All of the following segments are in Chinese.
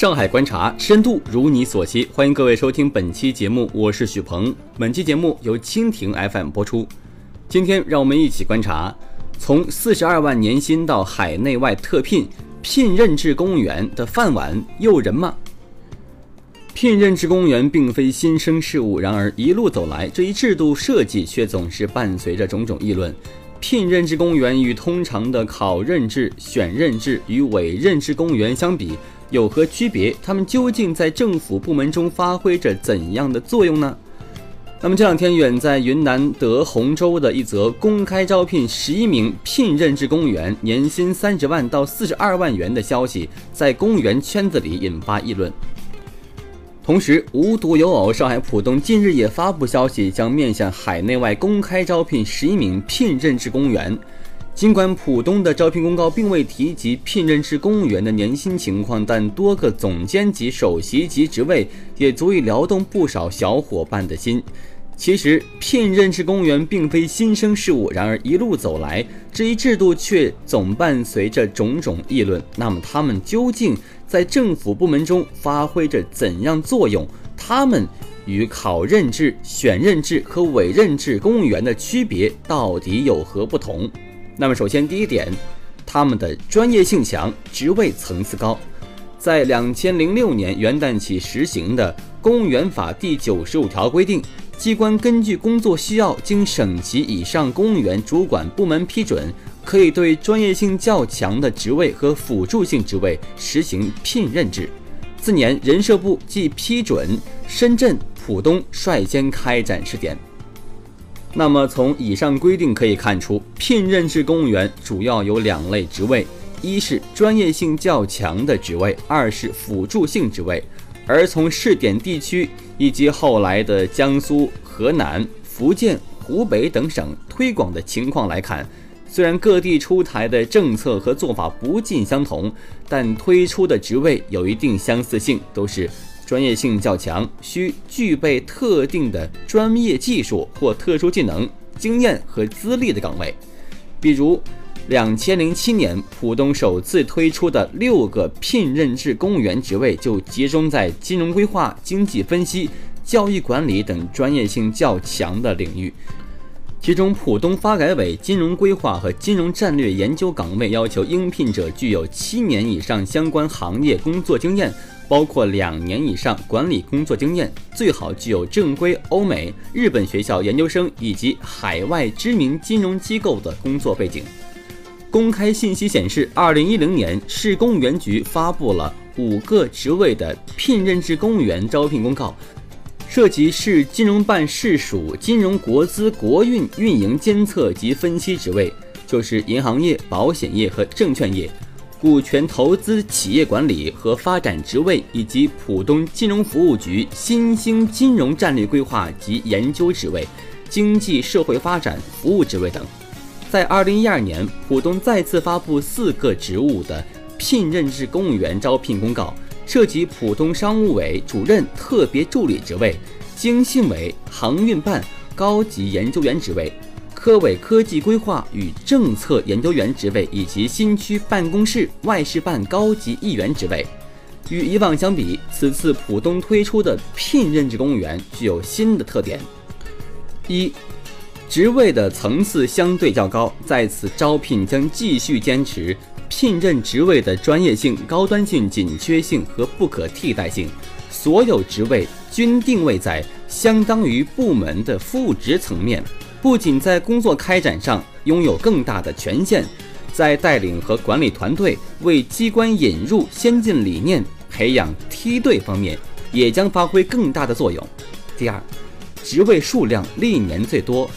上海观察深度如你所期，欢迎各位收听本期节目，我是许鹏。本期节目由蜻蜓 FM 播出。今天让我们一起观察，从四十二万年薪到海内外特聘，聘任制公务员的饭碗诱人吗？聘任制公务员并非新生事物，然而一路走来，这一制度设计却总是伴随着种种议论。聘任制公务员与通常的考任制、选任制与委任制公务员相比有何区别？他们究竟在政府部门中发挥着怎样的作用呢？那么这两天，远在云南德宏州的一则公开招聘十一名聘任制公务员，年薪三十万到四十二万元的消息，在公务员圈子里引发议论。同时，无独有偶，上海浦东近日也发布消息，将面向海内外公开招聘十一名聘任制公务员。尽管浦东的招聘公告并未提及聘任制公务员的年薪情况，但多个总监级、首席级职位也足以撩动不少小伙伴的心。其实，聘任制公务员并非新生事物，然而一路走来，这一制度却总伴随着种种议论。那么，他们究竟？在政府部门中发挥着怎样作用？他们与考任制、选任制和委任制公务员的区别到底有何不同？那么，首先第一点，他们的专业性强，职位层次高。在两千零六年元旦起实行的《公务员法》第九十五条规定，机关根据工作需要，经省级以上公务员主管部门批准。可以对专业性较强的职位和辅助性职位实行聘任制。次年，人社部即批准深圳、浦东率先开展试点。那么，从以上规定可以看出，聘任制公务员主要有两类职位：一是专业性较强的职位，二是辅助性职位。而从试点地区以及后来的江苏、河南、福建、湖北等省推广的情况来看，虽然各地出台的政策和做法不尽相同，但推出的职位有一定相似性，都是专业性较强、需具备特定的专业技术或特殊技能、经验和资历的岗位。比如，两千零七年浦东首次推出的六个聘任制公务员职位，就集中在金融规划、经济分析、教育管理等专业性较强的领域。其中，浦东发改委金融规划和金融战略研究岗位要求应聘者具有七年以上相关行业工作经验，包括两年以上管理工作经验，最好具有正规欧美、日本学校研究生以及海外知名金融机构的工作背景。公开信息显示，二零一零年市公务员局发布了五个职位的聘任制公务员招聘公告。涉及市金融办市属金融国资国运运营监测及分析职位，就是银行业、保险业和证券业；股权投资企业管理和发展职位，以及浦东金融服务局新兴金融战略规划及研究职位、经济社会发展服务职位等。在二零一二年，浦东再次发布四个职务的聘任制公务员招聘公告。涉及浦东商务委主任特别助理职位、经信委航运办高级研究员职位、科委科技规划与政策研究员职位以及新区办公室外事办高级议员职位。与以往相比，此次浦东推出的聘任制公务员具有新的特点：一、职位的层次相对较高，在此招聘将继续坚持。聘任职位的专业性、高端性、紧缺性和不可替代性，所有职位均定位在相当于部门的副职层面，不仅在工作开展上拥有更大的权限，在带领和管理团队、为机关引入先进理念、培养梯队方面，也将发挥更大的作用。第二，职位数量历年最多。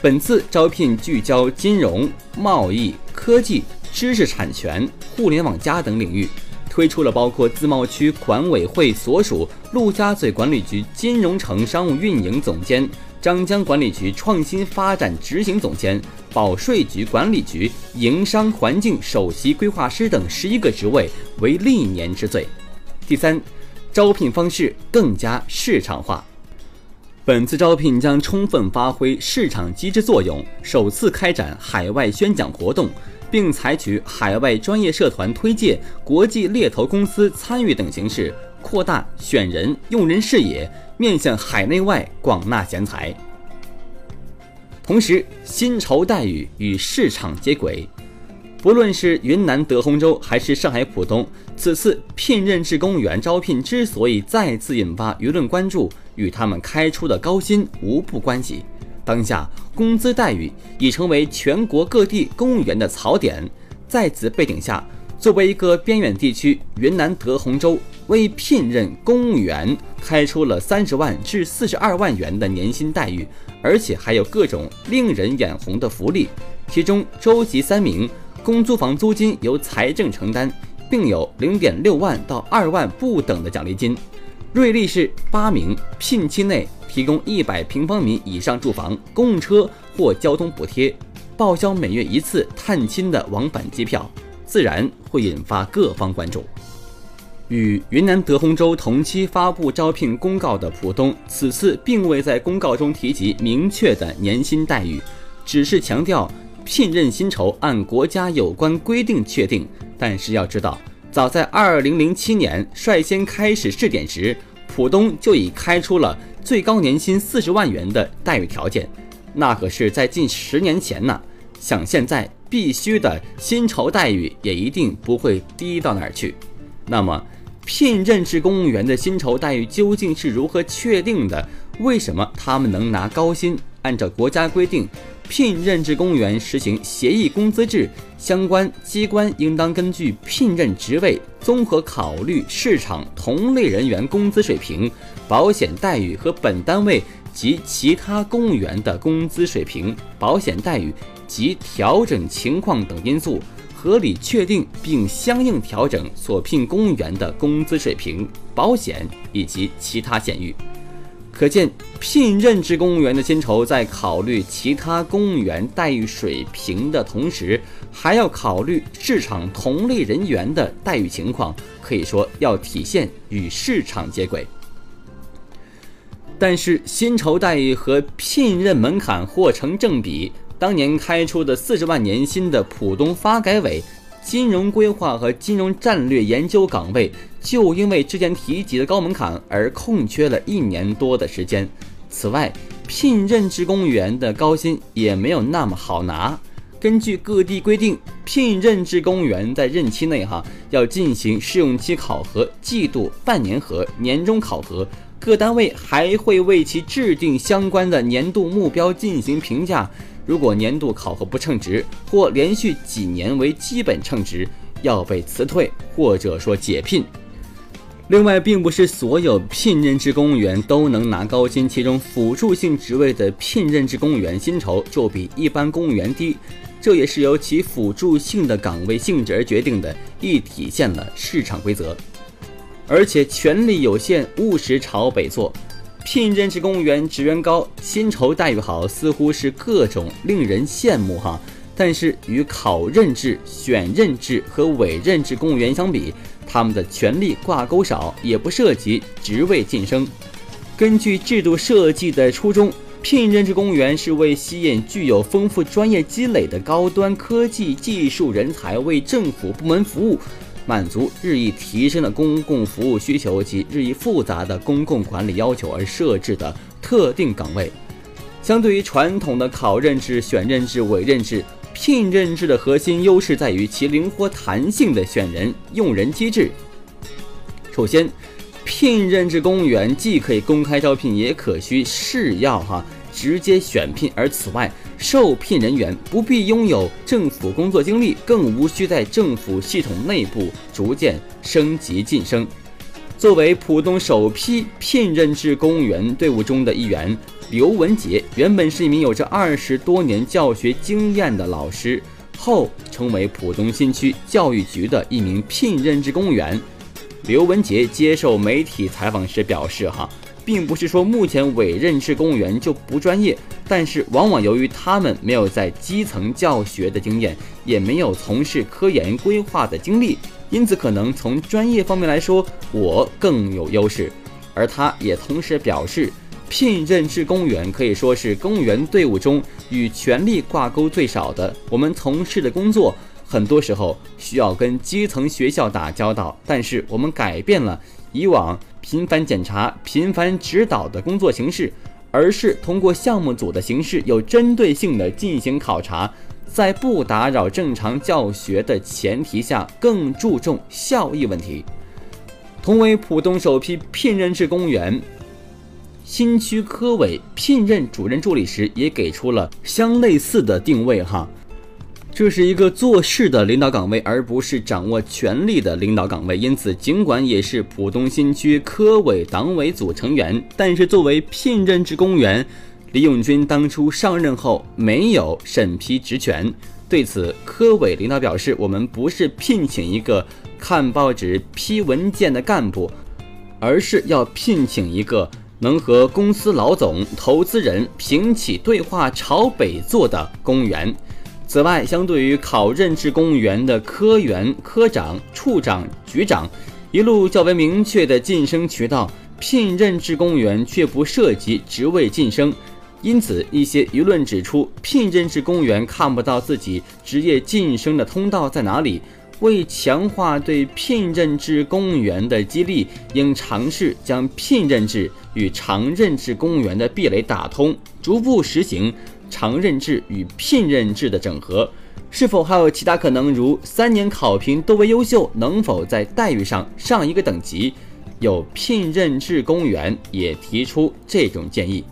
本次招聘聚焦金融、贸易、科技。知识产权、互联网加等领域，推出了包括自贸区管委会所属陆家嘴管理局金融城商务运营总监、张江管理局创新发展执行总监、保税局管理局营商环境首席规划师等十一个职位，为历年之最。第三，招聘方式更加市场化。本次招聘将充分发挥市场机制作用，首次开展海外宣讲活动，并采取海外专业社团推介、国际猎头公司参与等形式，扩大选人用人视野，面向海内外广纳贤才。同时，薪酬待遇与市场接轨。不论是云南德宏州还是上海浦东，此次聘任制公务员招聘之所以再次引发舆论关注，与他们开出的高薪无不关系。当下工资待遇已成为全国各地公务员的槽点，在此背景下，作为一个边远地区，云南德宏州为聘任公务员开出了三十万至四十二万元的年薪待遇，而且还有各种令人眼红的福利，其中州级三名。公租房租金由财政承担，并有零点六万到二万不等的奖励金。瑞丽市八名聘期内提供一百平方米以上住房、公共车或交通补贴，报销每月一次探亲的往返机票，自然会引发各方关注。与云南德宏州同期发布招聘公告的浦东，此次并未在公告中提及明确的年薪待遇，只是强调。聘任薪酬按国家有关规定确定，但是要知道，早在二零零七年率先开始试点时，浦东就已开出了最高年薪四十万元的待遇条件，那可是在近十年前呢。想现在必须的薪酬待遇也一定不会低到哪儿去。那么，聘任制公务员的薪酬待遇究竟是如何确定的？为什么他们能拿高薪？按照国家规定。聘任制公务员实行协议工资制，相关机关应当根据聘任职位，综合考虑市场同类人员工资水平、保险待遇和本单位及其他公务员的工资水平、保险待遇及调整情况等因素，合理确定并相应调整所聘公务员的工资水平、保险以及其他险遇。可见，聘任制公务员的薪酬在考虑其他公务员待遇水平的同时，还要考虑市场同类人员的待遇情况，可以说要体现与市场接轨。但是，薪酬待遇和聘任门槛或成正比，当年开出的四十万年薪的浦东发改委。金融规划和金融战略研究岗位就因为之前提及的高门槛而空缺了一年多的时间。此外，聘任制公务员的高薪也没有那么好拿。根据各地规定，聘任制公务员在任期内哈要进行试用期考核、季度、半年和年终考核，各单位还会为其制定相关的年度目标进行评价。如果年度考核不称职，或连续几年为基本称职，要被辞退或者说解聘。另外，并不是所有聘任制公务员都能拿高薪，其中辅助性职位的聘任制公务员薪酬就比一般公务员低，这也是由其辅助性的岗位性质而决定的，亦体现了市场规则。而且权力有限，务实朝北做。聘任制公务员职员高，薪酬待遇好，似乎是各种令人羡慕哈。但是与考任制、选任制和委任制公务员相比，他们的权力挂钩少，也不涉及职位晋升。根据制度设计的初衷，聘任制公务员是为吸引具有丰富专业积累的高端科技技术人才为政府部门服务。满足日益提升的公共服务需求及日益复杂的公共管理要求而设置的特定岗位。相对于传统的考任制、选任制、委任制，聘任制的核心优势在于其灵活弹性的选人用人机制。首先，聘任制公务员既可以公开招聘，也可需试要哈直接选聘，而此外。受聘人员不必拥有政府工作经历，更无需在政府系统内部逐渐升级晋升。作为浦东首批聘任制公务员队伍中的一员，刘文杰原本是一名有着二十多年教学经验的老师，后成为浦东新区教育局的一名聘任制公务员。刘文杰接受媒体采访时表示：“哈。”并不是说目前委任制公务员就不专业，但是往往由于他们没有在基层教学的经验，也没有从事科研规划的经历，因此可能从专业方面来说，我更有优势。而他也同时表示，聘任制公务员可以说是公务员队伍中与权力挂钩最少的。我们从事的工作很多时候需要跟基层学校打交道，但是我们改变了以往频繁检查、频繁指导的工作形式，而是通过项目组的形式，有针对性的进行考察，在不打扰正常教学的前提下，更注重效益问题。同为浦东首批聘任制公务员。新区科委聘任主任助理时，也给出了相类似的定位哈，这是一个做事的领导岗位，而不是掌握权力的领导岗位。因此，尽管也是浦东新区科委党委组成员，但是作为聘任制公务员，李永军当初上任后没有审批职权。对此，科委领导表示：“我们不是聘请一个看报纸、批文件的干部，而是要聘请一个。”能和公司老总、投资人平起对话、朝北坐的公务员。此外，相对于考任制公务员的科员、科长、处长、局长一路较为明确的晋升渠道，聘任制公务员却不涉及职位晋升。因此，一些舆论指出，聘任制公务员看不到自己职业晋升的通道在哪里。为强化对聘任制公务员的激励，应尝试将聘任制与常任制公务员的壁垒打通，逐步实行常任制与聘任制的整合。是否还有其他可能，如三年考评都为优秀，能否在待遇上上一个等级？有聘任制公务员也提出这种建议，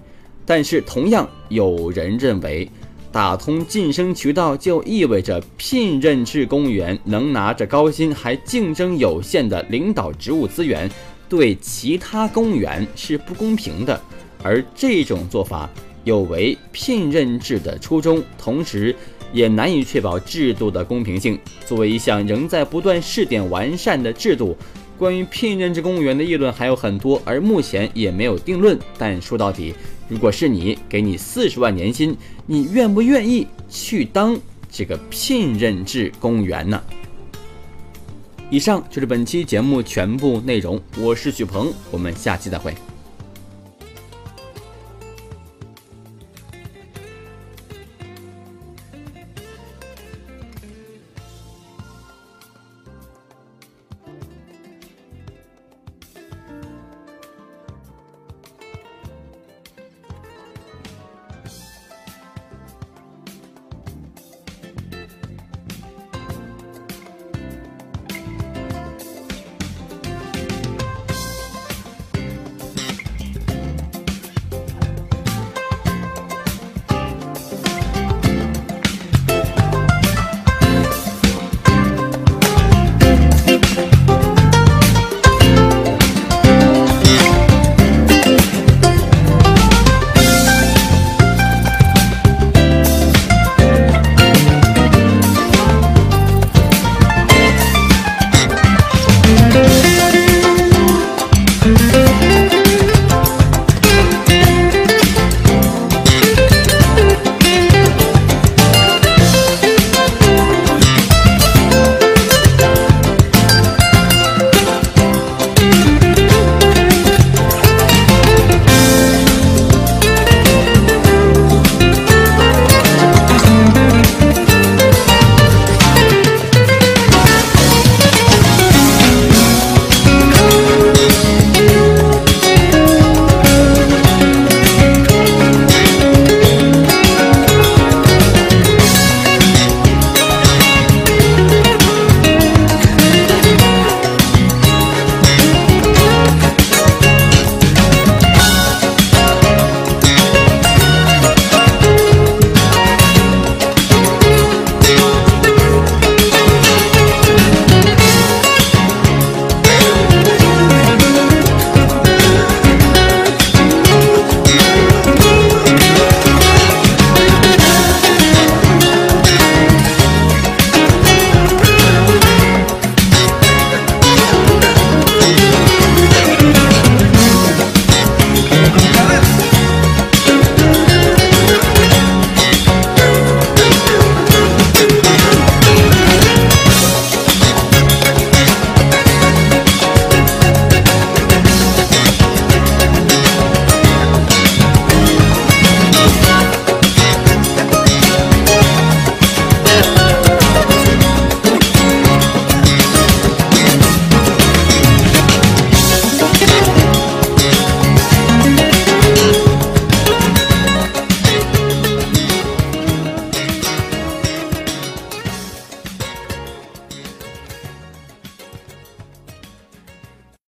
但是同样有人认为。打通晋升渠道，就意味着聘任制公务员能拿着高薪，还竞争有限的领导职务资源，对其他公务员是不公平的。而这种做法有违聘任制的初衷，同时也难以确保制度的公平性。作为一项仍在不断试点完善的制度。关于聘任制公务员的议论还有很多，而目前也没有定论。但说到底，如果是你，给你四十万年薪，你愿不愿意去当这个聘任制公务员呢？以上就是本期节目全部内容，我是许鹏，我们下期再会。